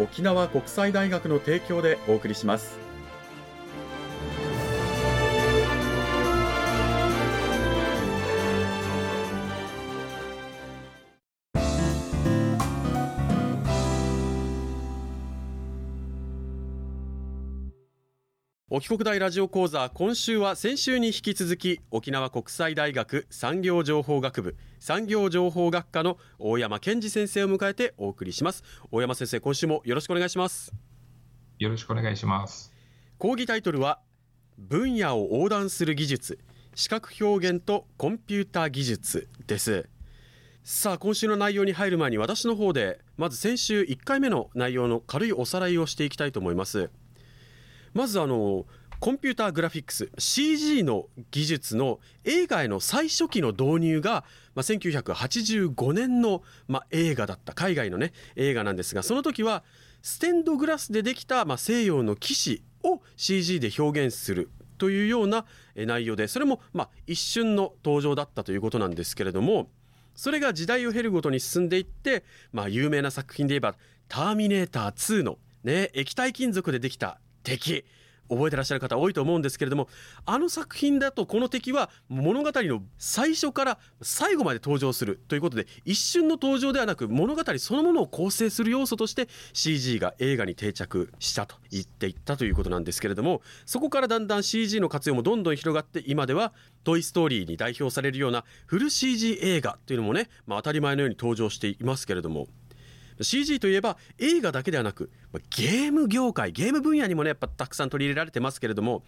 沖縄国際大学の提供でお送りします。沖国大ラジオ講座今週は先週に引き続き沖縄国際大学産業情報学部産業情報学科の大山健二先生を迎えてお送りします。大山先生今週もよろしくお願いします。よろしくお願いします。講義タイトルは分野を横断する技術視覚表現とコンピュータ技術です。さあ今週の内容に入る前に私の方でまず先週1回目の内容の軽いおさらいをしていきたいと思いますまずあのコンピューターグラフィックス CG の技術の映画への最初期の導入が、まあ、1985年の、まあ、映画だった海外のね映画なんですがその時はステンドグラスでできた、まあ、西洋の騎士を CG で表現するというような内容でそれもまあ一瞬の登場だったということなんですけれどもそれが時代を経るごとに進んでいって、まあ、有名な作品で言えば「ターミネーター2」の、ね、液体金属でできた敵。覚えてらっしゃる方多いと思うんですけれどもあの作品だとこの敵は物語の最初から最後まで登場するということで一瞬の登場ではなく物語そのものを構成する要素として CG が映画に定着したと言っていったということなんですけれどもそこからだんだん CG の活用もどんどん広がって今では「トイ・ストーリー」に代表されるようなフル CG 映画というのもね、まあ、当たり前のように登場していますけれども。CG といえば映画だけではなくゲーム業界ゲーム分野にもねやっぱたくさん取り入れられてますけれども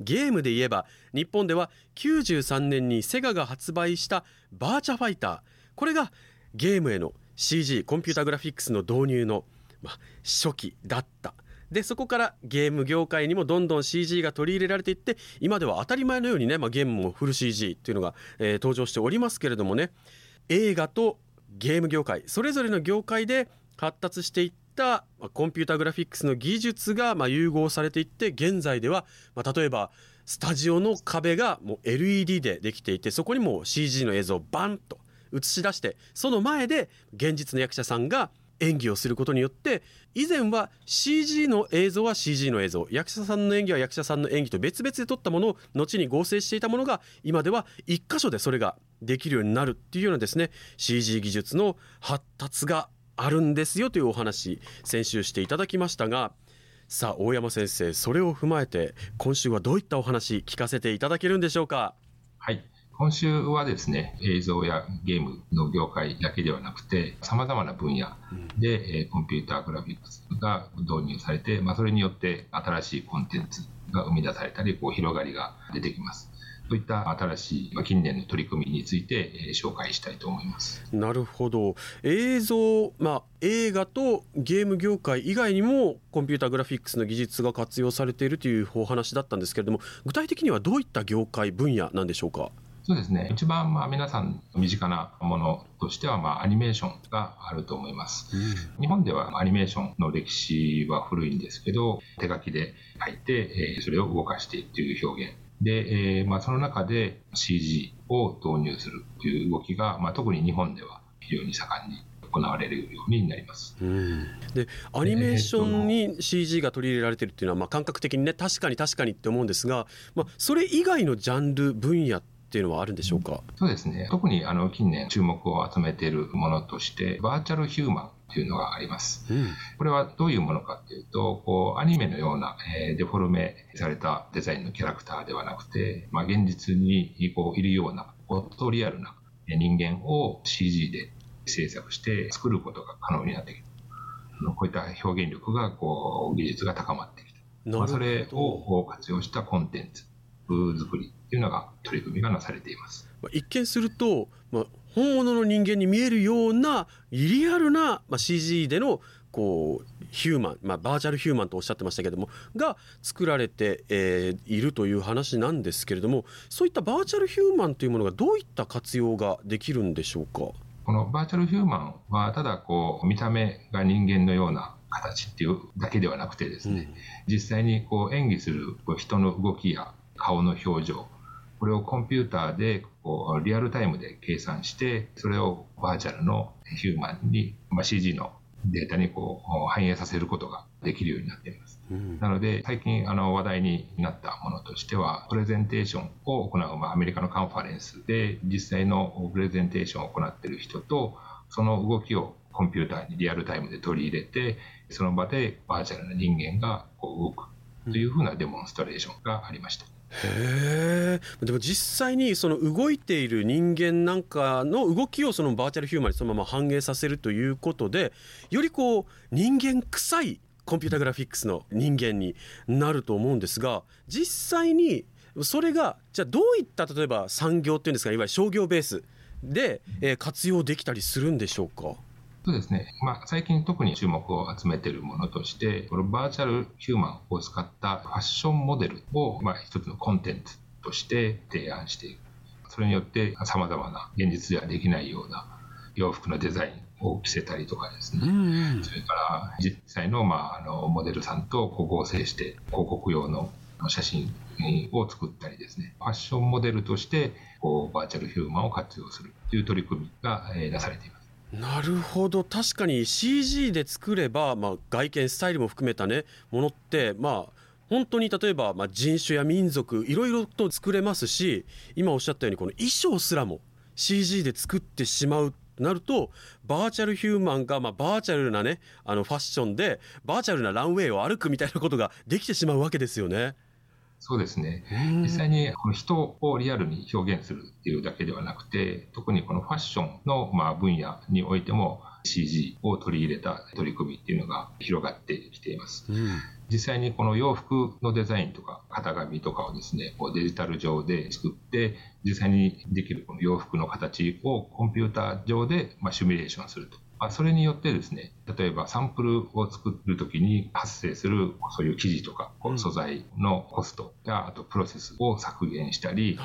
ゲームで言えば日本では93年にセガが発売したバーチャファイター。これがゲームへの CG コンピュータグラフィックスの導入の、ま、初期だった。でそこからゲーム業界にもどんどん CG が取り入れられていって今では当たり前のようにね、ま、ゲームもフル CG っていうのが、えー、登場しておりますけれどもね。映画とゲーム業界それぞれの業界で発達していったコンピューターグラフィックスの技術がま融合されていって現在ではま例えばスタジオの壁がもう LED でできていてそこにも CG の映像をバンと映し出してその前で現実の役者さんが演技をすることによって以前は CG の映像は CG の映像役者さんの演技は役者さんの演技と別々で撮ったものを後に合成していたものが今では1箇所でそれができるようになるっていうようなですね CG 技術の発達があるんですよというお話先週していただきましたがさあ大山先生それを踏まえて今週はどういったお話聞かせていただけるんでしょうか？はい。今週はですね、映像やゲームの業界だけではなくて、様々な分野で、うん、コンピューターグラフィックスが導入されて、まあ、それによって新しいコンテンツが生み出されたり、こう広がりが出てきます。そういった新しい、まあ、近年の取り組みについて、えー、紹介したいと思います。なるほど。映像、まあ、映画とゲーム業界以外にもコンピュータグラフィックスの技術が活用されているというお話だったんですけれども具体的にはどういった業界分野なんでしょうか？そうですね。一番まあ皆さん身近なものとしてはまあアニメーションがあると思います、うん、日本ではアニメーションの歴史は古いんですけど、手書きで書いて、えそれを動かしていくという表現。で、えーまあ、その中で CG を導入するという動きが、まあ、特に日本では非常に盛んに行われるようになります。うん、でアニメーションに CG が取り入れられてるっていうのは、まあ、感覚的にね確かに確かにって思うんですが、まあ、それ以外のジャンル分野っていうのはあるんでしょうか、そうですね特にあの近年注目を集めているものとしてバーチャルヒューマンというのがあります。うん、これはどういうものかというと、こうアニメのような、えー、デフォルメされたデザインのキャラクターではなくて、まあ、現実にこういるような、フォトリアルな人間を CG で制作して作ることが可能になってきた。こういった表現力がこう技術が高まってきた。まあ、それを活用したコンテンツ作りっていうのが取り組みがなされています。一見すると、まあ、本物の人間に見えるようなリアルな、まあ、CG でのこうヒューマン、まあ、バーチャルヒューマンとおっしゃってましたけどもが作られて、えー、いるという話なんですけれどもそういったバーチャルヒューマンというものがどういった活用ができるんでしょうか？このバーチャルヒューマンはただこう見た目が人間のような形っていうだけではなくてですね、うん、実際にこう演技する人の動きや顔の表情これをコンピューターでこうリアルタイムで計算してそれをバーチャルのヒューマンに、まあ、CG のデータにこう反映させることができるようになっています。うん、なので、最近あの話題になったものとしては、プレゼンテーションを行う、まあ、アメリカのカンファレンスで、実際のプレゼンテーションを行っている人と、その動きをコンピューターにリアルタイムで取り入れて、その場でバーチャルな人間がこう動くというふうなデモンストレーションがありました。へえでも実際にその動いている人間なんかの動きをそのバーチャルヒューマンにそのまま反映させるということでよりこう人間臭いコンピュータグラフィックスの人間になると思うんですが実際にそれがじゃあどういった例えば産業っていうんですかいわゆる商業ベースで、え活用できたりするんでしょうか？そうですね。まあ、最近特に注目を集めているものとして、このバーチャルヒューマンを使ったファッションモデルを、まあ、一つのコンテンツとして提案していく。それによって様々な現実ではできないような洋服のデザインを着せたりとかですね、うんうん、それから実際の,、まあ、あのモデルさんと合成して広告用の写真を作ったりですね、ファッションモデルとしてこうバーチャルヒューマンを活用するという取り組みが、えー、なされています。なるほど確かに CG で作れば、まあ、外見スタイルも含めたねものってまあ本当に例えば、まあ、人種や民族いろいろと作れますし今おっしゃったようにこの衣装すらも CG で作ってしまうとなるとバーチャルヒューマンが、まあ、バーチャルなねあのファッションでバーチャルなランウェイを歩くみたいなことができてしまうわけですよね。そうですね。実際にこの人をリアルに表現するっていうだけではなくて、特にこのファッションのまあ分野においても CG を取り入れた取り組みっていうのが広がってきています。うん、実際にこの洋服のデザインとか型紙とかをですね、こうデジタル上で作って、実際にできるこの洋服の形をコンピューター上でまあシミュレーションすると。まあ、それによってですね、例えばサンプルを作るときに発生するそういう生地とか素材のコストや、あとプロセスを削減したり、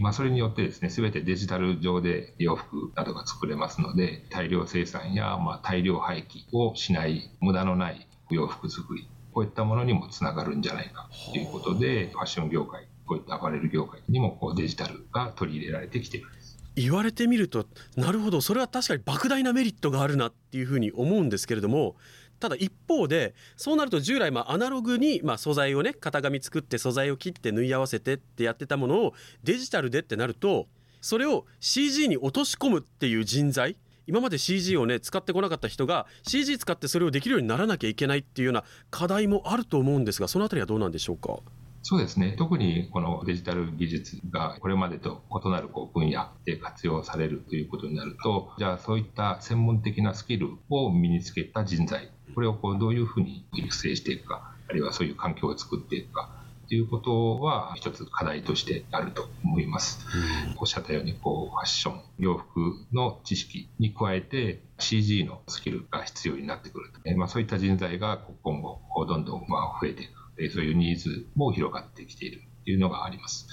まあ、それによってですね、すべてデジタル上で洋服などが作れますので、大量生産やまあ大量廃棄をしない無駄のない洋服作り、こういったものにもつながるんじゃないかということで、ファッション業界、こういったアパレル業界にもこうデジタルが取り入れられてきている。言われてみるとなるほどそれは確かに莫大なメリットがあるなっていうふうに思うんですけれどもただ一方でそうなると従来まあアナログにま素材をね型紙作って素材を切って縫い合わせてってやってたものをデジタルでってなるとそれを CG に落とし込むっていう人材今まで CG をね使ってこなかった人が CG 使ってそれをできるようにならなきゃいけないっていうような課題もあると思うんですがそのあたりはどうなんでしょうか？そうですね。特にこのデジタル技術がこれまでと異なるこう分野で活用されるということになると、じゃあそういった専門的なスキルを身につけた人材、これをこうどういうふうに育成していくか、あるいはそういう環境を作っていくか、ということは一つ課題としてあると思います。うん、おっしゃったようにこうファッション、洋服の知識に加えて CG のスキルが必要になってくる。まあ、そういった人材が今後どんどんまあ増えていく。そういうニーズも広がってきているというのがあります。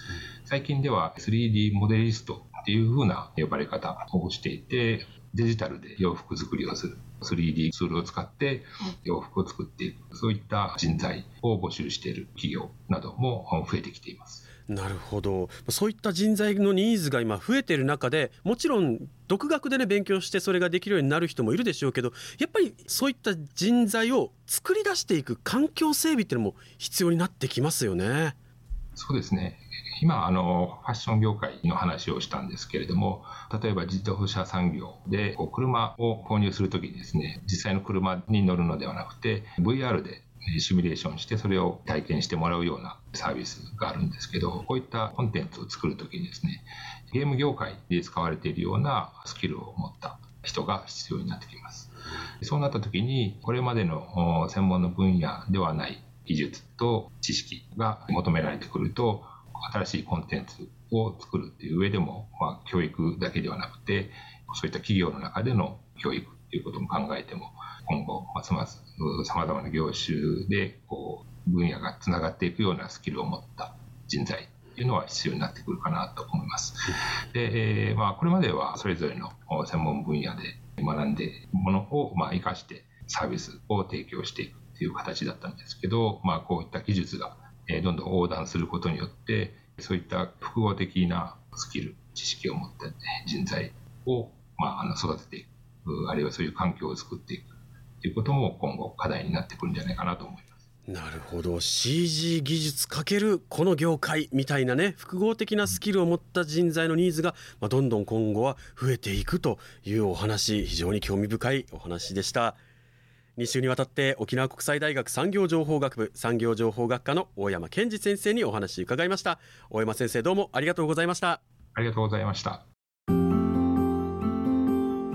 最近では 3D モデリストっていうふうな呼ばれ方をしていて、デジタルで洋服作りをする。3D ツールを使って洋服を作っていく。そういった人材を募集している企業なども増えてきています。なるほどそういった人材のニーズが今増えている中でもちろん独学でね勉強してそれができるようになる人もいるでしょうけどやっぱりそういった人材を作り出していく環境整備っていうのも必要になってきますよね。そうですね今あの、ファッション業界の話をしたんですけれども、例えば自動車産業で車を購入するときにですね、実際の車に乗るのではなくて、VR でシミュレーションして、それを体験してもらうようなサービスがあるんですけど、こういったコンテンツを作るときにですね、ゲーム業界で使われているようなスキルを持った人が必要になってきます。そうなったときに、これまでの専門の分野ではない技術と知識が求められてくると、新しいコンテンツを作るっていう上でも、まあ、教育だけではなくて、そういった企業の中での教育っていうことも考えても、今後、ますます様々な業種でこう分野がつながっていくようなスキルを持った人材っていうのは必要になってくるかなと思います。で、えー、まあ、これまではそれぞれの専門分野で学んでものをまあ活かしてサービスを提供していくという形だったんですけど、まあ、こういった技術がどんどん横断することによって、そういった複合的なスキル、知識を持った人材を、まあ、あの育てていく、あるいはそういう環境を作っていくということも今後課題になってくるんじゃないかなと思います。なるほど CG 技術かけるこの業界みたいなね複合的なスキルを持った人材のニーズが、まあ、どんどん今後は増えていくというお話非常に興味深いお話でした2週にわたって沖縄国際大学産業情報学部産業情報学科の大山健二先生にお話伺いました。大山先生どうもありがとうございました。ありがとうございました。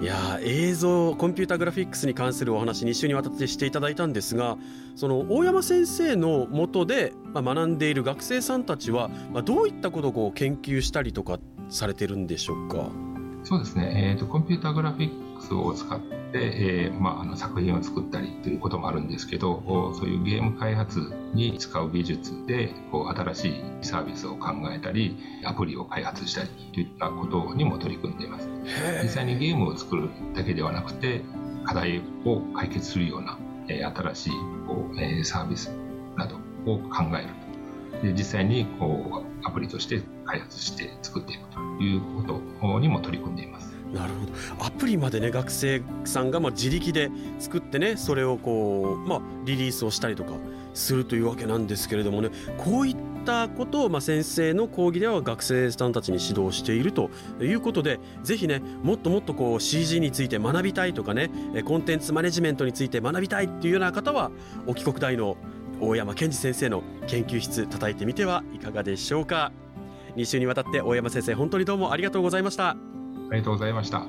いや映像コンピューターグラフィックスに関するお話2週にわたってしていただいたんですがその大山先生のもとで、まあ、学んでいる学生さんたちは、まあ、どういったことをこう研究したりとかされてるんでしょうか？そうですね、えーと、コンピューターグラフィックスを使って、えーまあ、あの作品を作ったりということもあるんですけどそういうゲーム開発に使う技術でこう新しいサービスを考えたりアプリを開発したりといったことにも取り組んでいます。実際にゲームを作るだけではなくて課題を解決するような、えー、新しいこう、えー、サービスなどを考えるで実際にこうアプリとして開発して作っていくということにも取り組んでいます。なるほどアプリまでね学生さんがまあ自力で作ってねそれをこう、まあ、リリースをしたりとかするというわけなんですけれどもねこういったことを、まあ、先生の講義では学生さんたちに指導しているということでぜひねもっともっとこう CG について学びたいとかねコンテンツマネジメントについて学びたいっていうような方は沖国大の大山健二先生の研究室叩いてみてはいかがでしょうか。2週にわたって大山先生本当にどうもありがとうございましたありがとうございました